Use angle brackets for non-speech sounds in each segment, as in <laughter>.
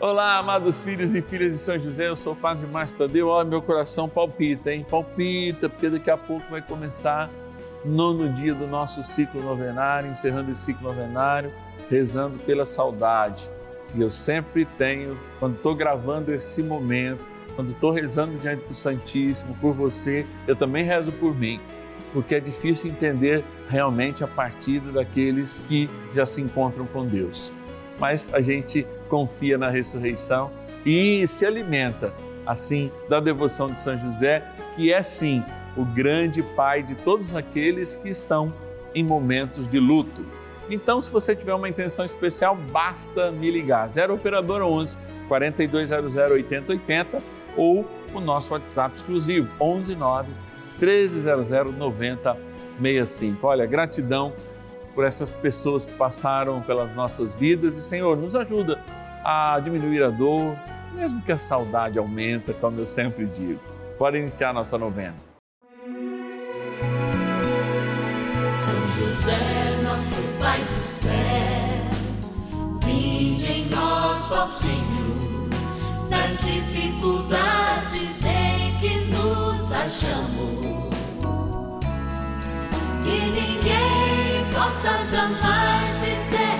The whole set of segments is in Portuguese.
Olá, amados filhos e filhas de São José, eu sou o Padre Márcio Tadeu. Olha, meu coração palpita, hein? Palpita, porque daqui a pouco vai começar nono dia do nosso ciclo novenário, encerrando esse ciclo novenário, rezando pela saudade. E eu sempre tenho, quando estou gravando esse momento, quando estou rezando diante do Santíssimo por você, eu também rezo por mim, porque é difícil entender realmente a partida daqueles que já se encontram com Deus. Mas a gente confia na ressurreição e se alimenta, assim, da devoção de São José, que é sim o grande pai de todos aqueles que estão em momentos de luto. Então, se você tiver uma intenção especial, basta me ligar. 0 Operadora 11 4200 8080 ou o nosso WhatsApp exclusivo 11 9 1300 9065. Olha, gratidão por essas pessoas que passaram pelas nossas vidas e, Senhor, nos ajuda a diminuir a dor, mesmo que a saudade aumenta, como eu sempre digo. Pode iniciar nossa novena. São José, nosso Pai do céu, vinde em nós, ó Senhor, nas dificuldades em que nos achamos. Que ninguém possa jamais dizer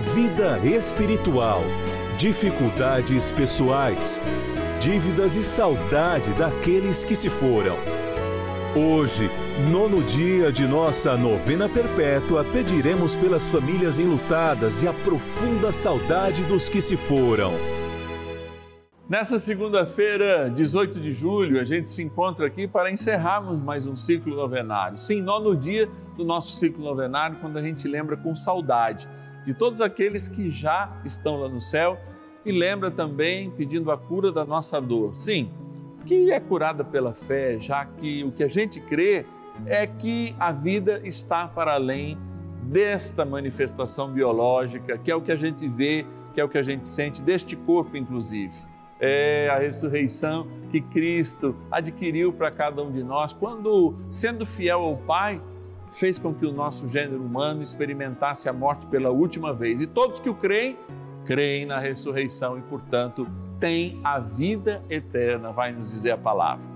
vida espiritual, dificuldades pessoais, dívidas e saudade daqueles que se foram. Hoje, nono dia de nossa novena perpétua, pediremos pelas famílias enlutadas e a profunda saudade dos que se foram. Nessa segunda-feira, 18 de julho, a gente se encontra aqui para encerrarmos mais um ciclo novenário. Sim, nono dia do nosso ciclo novenário, quando a gente lembra com saudade de todos aqueles que já estão lá no céu e lembra também pedindo a cura da nossa dor. Sim, que é curada pela fé, já que o que a gente crê é que a vida está para além desta manifestação biológica, que é o que a gente vê, que é o que a gente sente deste corpo, inclusive. É a ressurreição que Cristo adquiriu para cada um de nós quando, sendo fiel ao Pai, fez com que o nosso gênero humano experimentasse a morte pela última vez. E todos que o creem, creem na ressurreição e, portanto, têm a vida eterna, vai nos dizer a palavra.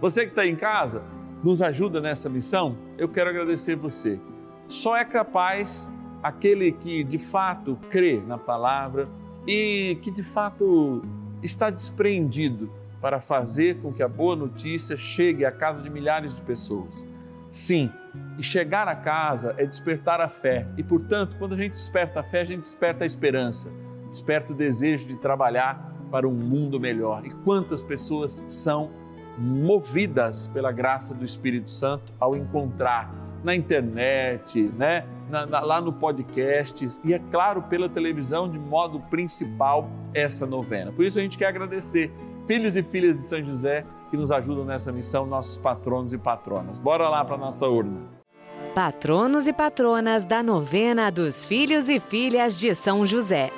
Você que está em casa, nos ajuda nessa missão? Eu quero agradecer você. Só é capaz aquele que de fato crê na palavra e que de fato está despreendido para fazer com que a boa notícia chegue à casa de milhares de pessoas. Sim, e chegar a casa é despertar a fé. E, portanto, quando a gente desperta a fé, a gente desperta a esperança, desperta o desejo de trabalhar para um mundo melhor. E quantas pessoas são movidas pela graça do Espírito Santo ao encontrar na internet, né? Na, na, lá no podcast e, é claro, pela televisão, de modo principal, essa novena. Por isso a gente quer agradecer, filhos e filhas de São José que nos ajudam nessa missão, nossos patronos e patronas. Bora lá para a nossa urna. Patronos e patronas da novena dos filhos e filhas de São José.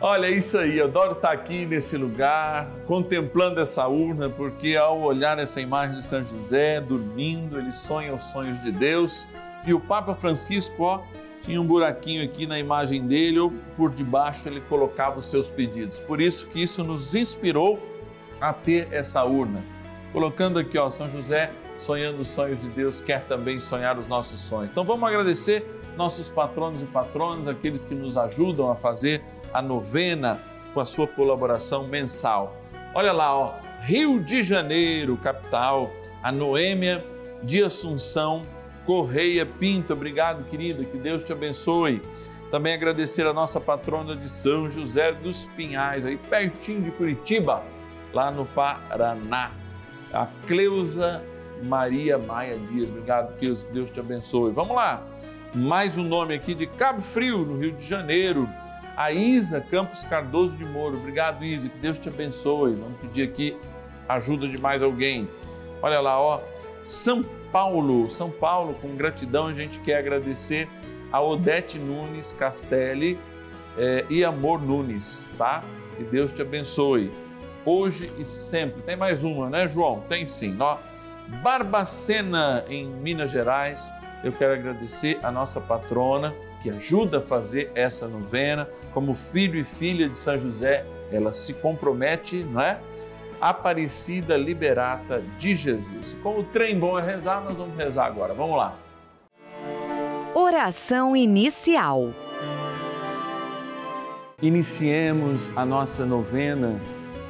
Olha, é isso aí, eu adoro estar aqui nesse lugar, contemplando essa urna, porque ao olhar essa imagem de São José dormindo, ele sonha os sonhos de Deus. E o Papa Francisco, ó, tinha um buraquinho aqui na imagem dele, ou por debaixo ele colocava os seus pedidos. Por isso que isso nos inspirou a ter essa urna. Colocando aqui, ó, São José sonhando os sonhos de Deus, quer também sonhar os nossos sonhos. Então vamos agradecer nossos patronos e patronas, aqueles que nos ajudam a fazer a novena com a sua colaboração mensal. Olha lá, ó, Rio de Janeiro, capital, a Noêmia de Assunção Correia Pinto. Obrigado, querida, que Deus te abençoe. Também agradecer a nossa patrona de São José dos Pinhais, aí pertinho de Curitiba, lá no Paraná. A Cleusa Maria Maia Dias. Obrigado, Deus, que Deus te abençoe. Vamos lá. Mais um nome aqui de Cabo Frio, no Rio de Janeiro. A Isa Campos Cardoso de Moro. Obrigado, Isa, que Deus te abençoe. Vamos pedir aqui ajuda de mais alguém. Olha lá, ó. São Paulo, São Paulo, com gratidão a gente quer agradecer a Odete Nunes Castelli eh, e Amor Nunes, tá? Que Deus te abençoe, hoje e sempre. Tem mais uma, né, João? Tem sim, ó. Barbacena, em Minas Gerais, eu quero agradecer a nossa patrona que ajuda a fazer essa novena, como filho e filha de São José, ela se compromete, não é? Aparecida Liberata de Jesus. Como o trem bom é rezar, nós vamos rezar agora. Vamos lá. Oração inicial. Iniciemos a nossa novena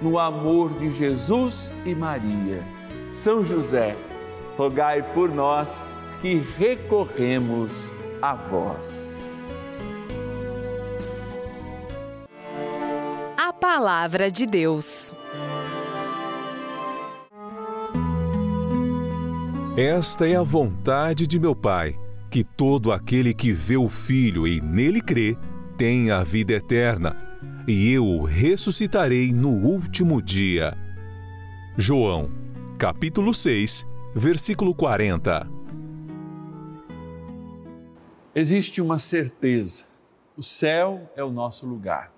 no amor de Jesus e Maria. São José, rogai por nós que recorremos a vós. A Palavra de Deus. Esta é a vontade de meu Pai, que todo aquele que vê o Filho e nele crê, tenha a vida eterna, e eu o ressuscitarei no último dia. João, capítulo 6, versículo 40. Existe uma certeza: o céu é o nosso lugar.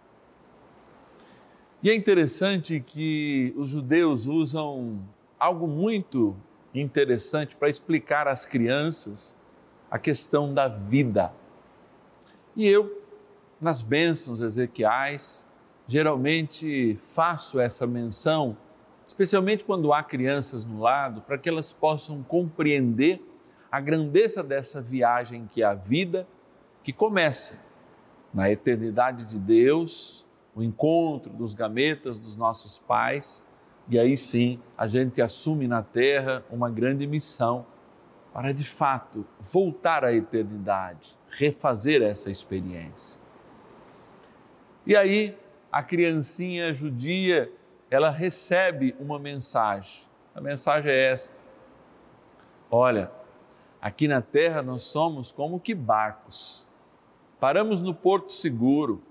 E é interessante que os judeus usam algo muito interessante para explicar às crianças a questão da vida. E eu, nas bênçãos ezequiais, geralmente faço essa menção, especialmente quando há crianças no lado, para que elas possam compreender a grandeza dessa viagem que é a vida, que começa na eternidade de Deus, o encontro dos gametas dos nossos pais, e aí sim a gente assume na terra uma grande missão para de fato voltar à eternidade, refazer essa experiência. E aí a criancinha judia, ela recebe uma mensagem. A mensagem é esta: Olha, aqui na terra nós somos como que barcos. Paramos no porto seguro,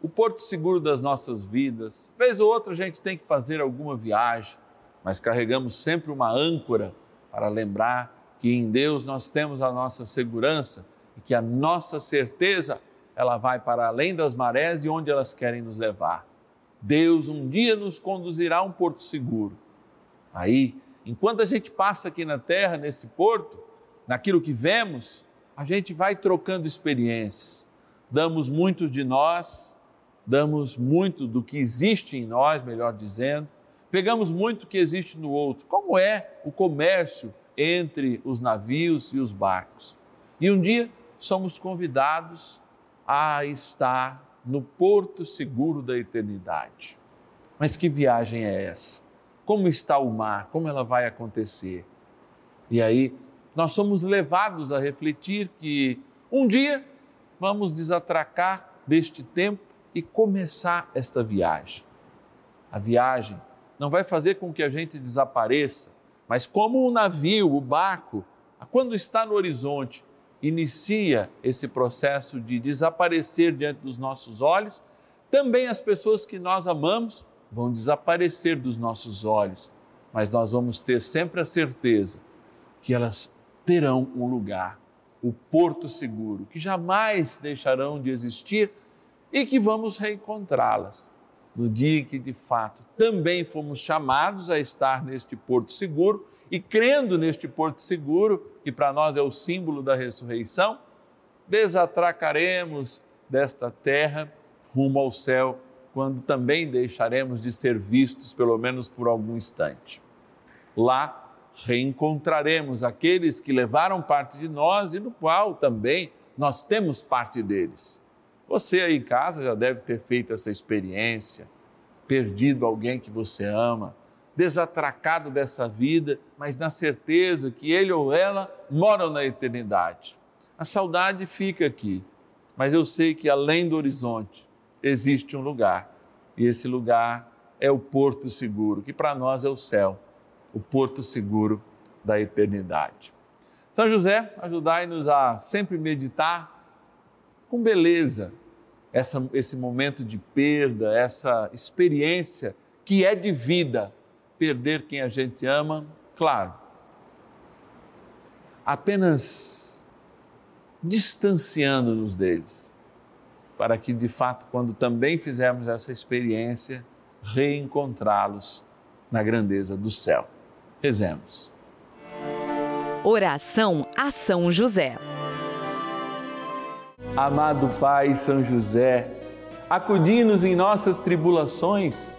o porto seguro das nossas vidas. Vez ou outra a gente tem que fazer alguma viagem, mas carregamos sempre uma âncora para lembrar que em Deus nós temos a nossa segurança e que a nossa certeza ela vai para além das marés e onde elas querem nos levar. Deus um dia nos conduzirá a um porto seguro. Aí, enquanto a gente passa aqui na terra, nesse porto, naquilo que vemos, a gente vai trocando experiências. Damos muito de nós, damos muito do que existe em nós, melhor dizendo, pegamos muito que existe no outro. Como é o comércio entre os navios e os barcos? E um dia somos convidados a estar no porto seguro da eternidade. Mas que viagem é essa? Como está o mar? Como ela vai acontecer? E aí nós somos levados a refletir que um dia vamos desatracar deste tempo e começar esta viagem. A viagem não vai fazer com que a gente desapareça, mas como o navio, o barco, quando está no horizonte, inicia esse processo de desaparecer diante dos nossos olhos, também as pessoas que nós amamos vão desaparecer dos nossos olhos, mas nós vamos ter sempre a certeza que elas terão um lugar, o porto seguro, que jamais deixarão de existir e que vamos reencontrá-las. No dia em que de fato também fomos chamados a estar neste porto seguro e crendo neste porto seguro, que para nós é o símbolo da ressurreição, desatracaremos desta terra rumo ao céu, quando também deixaremos de ser vistos, pelo menos por algum instante. Lá reencontraremos aqueles que levaram parte de nós e no qual também nós temos parte deles. Você aí em casa já deve ter feito essa experiência, perdido alguém que você ama, desatracado dessa vida, mas na certeza que ele ou ela moram na eternidade. A saudade fica aqui, mas eu sei que além do horizonte existe um lugar, e esse lugar é o porto seguro, que para nós é o céu, o porto seguro da eternidade. São José, ajudai-nos a sempre meditar com beleza essa, esse momento de perda, essa experiência que é de vida, perder quem a gente ama, claro, apenas distanciando-nos deles, para que de fato, quando também fizermos essa experiência, reencontrá-los na grandeza do céu. Rezemos. Oração a São José. Amado Pai São José, acudi-nos em nossas tribulações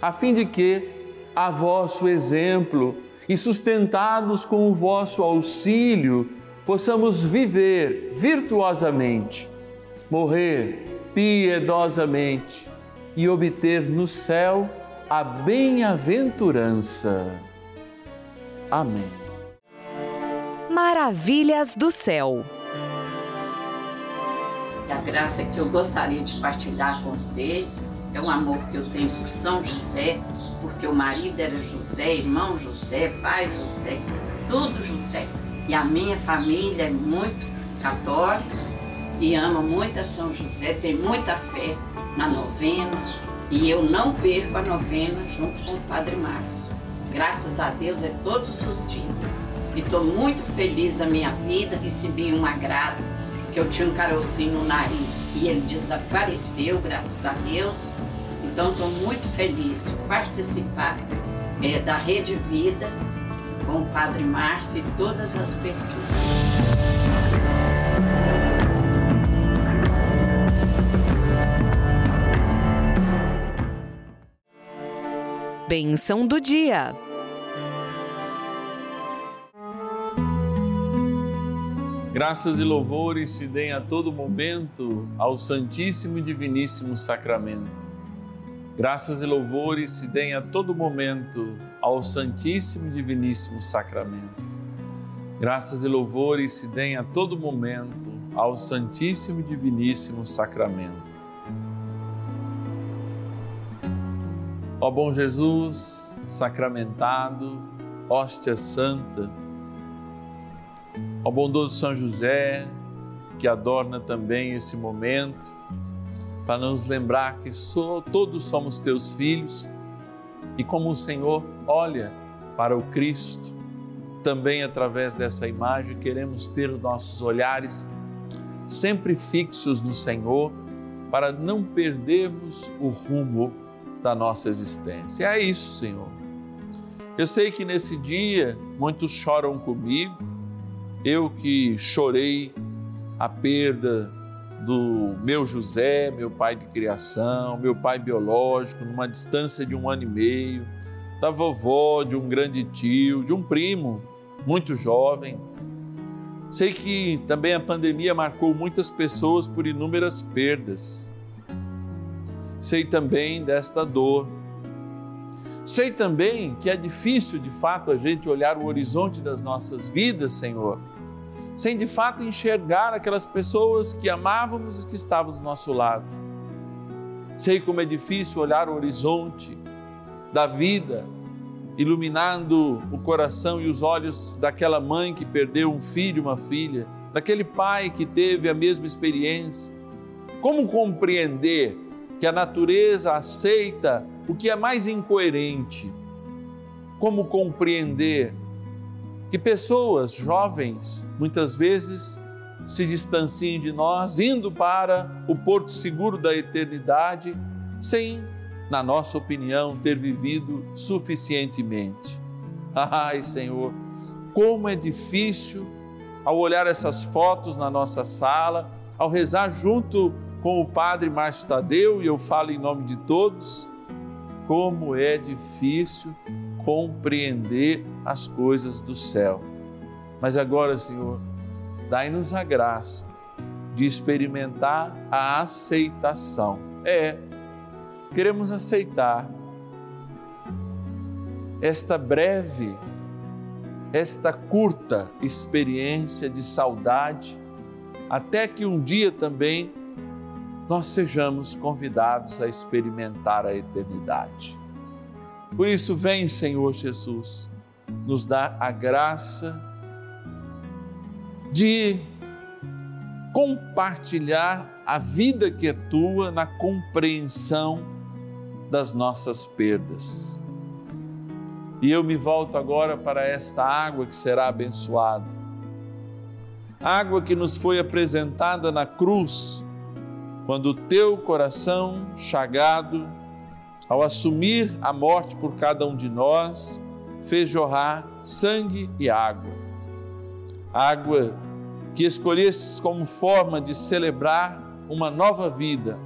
a fim de que, a vosso exemplo e sustentados com o vosso auxílio, possamos viver virtuosamente, morrer piedosamente e obter no céu a bem-aventurança. Amém maravilhas do céu. A graça que eu gostaria de partilhar com vocês é um amor que eu tenho por São José, porque o marido era José, irmão José, pai José, tudo José. E a minha família é muito católica e ama muito a São José, tem muita fé na novena e eu não perco a novena junto com o Padre Márcio. Graças a Deus é todos os dias. E estou muito feliz da minha vida, recebi uma graça que eu tinha um carocinho no nariz e ele desapareceu, graças a Deus. Então estou muito feliz de participar é, da Rede Vida com o Padre Márcio e todas as pessoas. Benção do dia. Graças e louvores se deem a todo momento ao Santíssimo e Diviníssimo Sacramento. Graças e louvores se deem a todo momento ao Santíssimo e Diviníssimo Sacramento. Graças e louvores se deem a todo momento ao Santíssimo e Diviníssimo Sacramento. Ó bom Jesus, sacramentado, hóstia santa, Ó bondoso São José, que adorna também esse momento, para nos lembrar que todos somos teus filhos e como o Senhor olha para o Cristo, também através dessa imagem queremos ter os nossos olhares sempre fixos no Senhor para não perdermos o rumo da nossa existência. É isso, Senhor. Eu sei que nesse dia muitos choram comigo, eu que chorei a perda do meu José, meu pai de criação, meu pai biológico, numa distância de um ano e meio, da vovó, de um grande tio, de um primo muito jovem. Sei que também a pandemia marcou muitas pessoas por inúmeras perdas. Sei também desta dor. Sei também que é difícil de fato a gente olhar o horizonte das nossas vidas, Senhor sem de fato enxergar aquelas pessoas que amávamos e que estavam do nosso lado. Sei como é difícil olhar o horizonte da vida, iluminando o coração e os olhos daquela mãe que perdeu um filho, uma filha, daquele pai que teve a mesma experiência. Como compreender que a natureza aceita o que é mais incoerente? Como compreender que pessoas jovens, muitas vezes, se distanciem de nós, indo para o porto seguro da eternidade, sem, na nossa opinião, ter vivido suficientemente. <laughs> Ai, Senhor, como é difícil ao olhar essas fotos na nossa sala, ao rezar junto com o Padre Márcio Tadeu, e eu falo em nome de todos, como é difícil compreender as coisas do céu. Mas agora, Senhor, dai-nos a graça de experimentar a aceitação. É, queremos aceitar esta breve, esta curta experiência de saudade, até que um dia também nós sejamos convidados a experimentar a eternidade. Por isso, vem, Senhor Jesus, nos dar a graça de compartilhar a vida que é tua na compreensão das nossas perdas. E eu me volto agora para esta água que será abençoada. Água que nos foi apresentada na cruz, quando o teu coração chagado ao assumir a morte por cada um de nós, fez jorrar sangue e água. Água que escolhestes como forma de celebrar uma nova vida,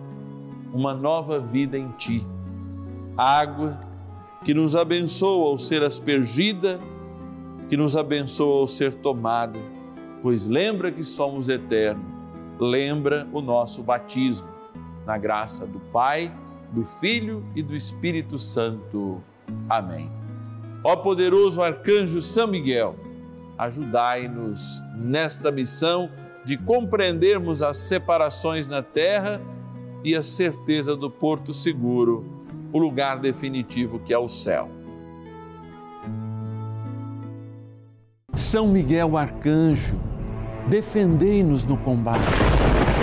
uma nova vida em ti. Água que nos abençoa ao ser aspergida, que nos abençoa ao ser tomada, pois lembra que somos eternos, lembra o nosso batismo, na graça do Pai do Filho e do Espírito Santo. Amém. Ó poderoso arcanjo São Miguel, ajudai-nos nesta missão de compreendermos as separações na terra e a certeza do porto seguro, o lugar definitivo que é o céu. São Miguel Arcanjo, defendei-nos no combate.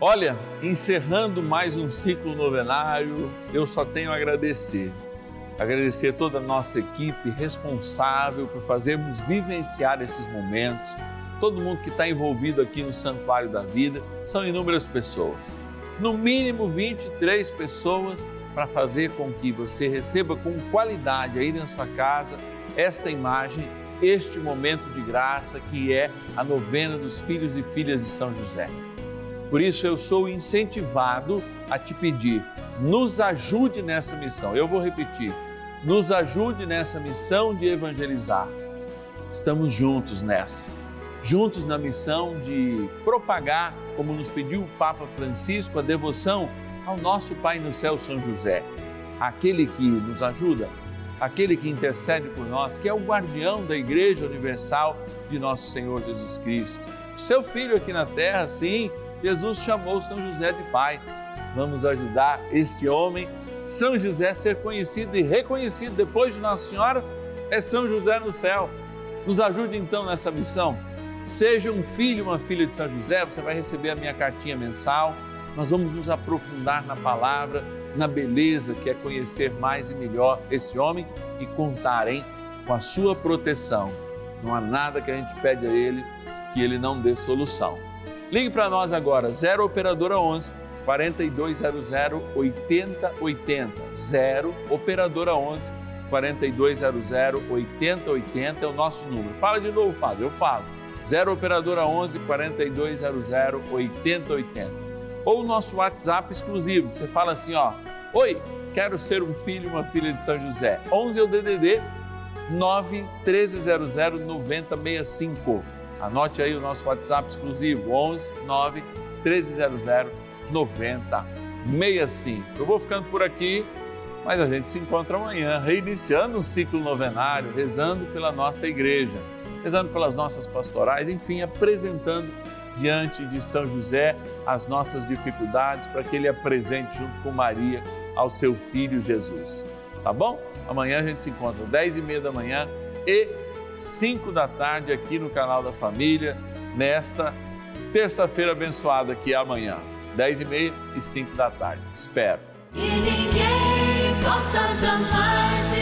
Olha, encerrando mais um ciclo novenário, eu só tenho a agradecer. Agradecer toda a nossa equipe responsável por fazermos vivenciar esses momentos todo mundo que está envolvido aqui no Santuário da Vida, são inúmeras pessoas. No mínimo 23 pessoas para fazer com que você receba com qualidade aí na sua casa esta imagem, este momento de graça que é a novena dos filhos e filhas de São José. Por isso eu sou incentivado a te pedir, nos ajude nessa missão. Eu vou repetir, nos ajude nessa missão de evangelizar. Estamos juntos nessa juntos na missão de propagar, como nos pediu o Papa Francisco, a devoção ao nosso Pai no céu, São José, aquele que nos ajuda, aquele que intercede por nós, que é o guardião da Igreja Universal de nosso Senhor Jesus Cristo. Seu filho aqui na terra, sim, Jesus chamou São José de Pai. Vamos ajudar este homem, São José, a ser conhecido e reconhecido depois de Nossa Senhora, é São José no céu. Nos ajude então nessa missão Seja um filho, uma filha de São José, você vai receber a minha cartinha mensal. Nós vamos nos aprofundar na palavra, na beleza que é conhecer mais e melhor esse homem e contarem com a sua proteção. Não há nada que a gente pede a ele que ele não dê solução. Ligue para nós agora, 0 operadora 11 4200 8080. 0 operadora 11 4200 8080 é o nosso número. Fala de novo, padre, eu falo. 0 Operadora 11 4200 8080. Ou o nosso WhatsApp exclusivo, você fala assim, ó, Oi, quero ser um filho, uma filha de São José. 11 é o DDD 9 1300 9065. Anote aí o nosso WhatsApp exclusivo, 11 9 1300 9065. Eu vou ficando por aqui, mas a gente se encontra amanhã, reiniciando um ciclo novenário, rezando pela nossa igreja rezando pelas nossas pastorais, enfim, apresentando diante de São José as nossas dificuldades para que ele apresente junto com Maria ao seu filho Jesus. Tá bom? Amanhã a gente se encontra às 10 e meia da manhã e 5 da tarde aqui no canal da Família, nesta terça-feira abençoada que é amanhã, 10 e meia e 5 da tarde. Espero. E ninguém possa jamais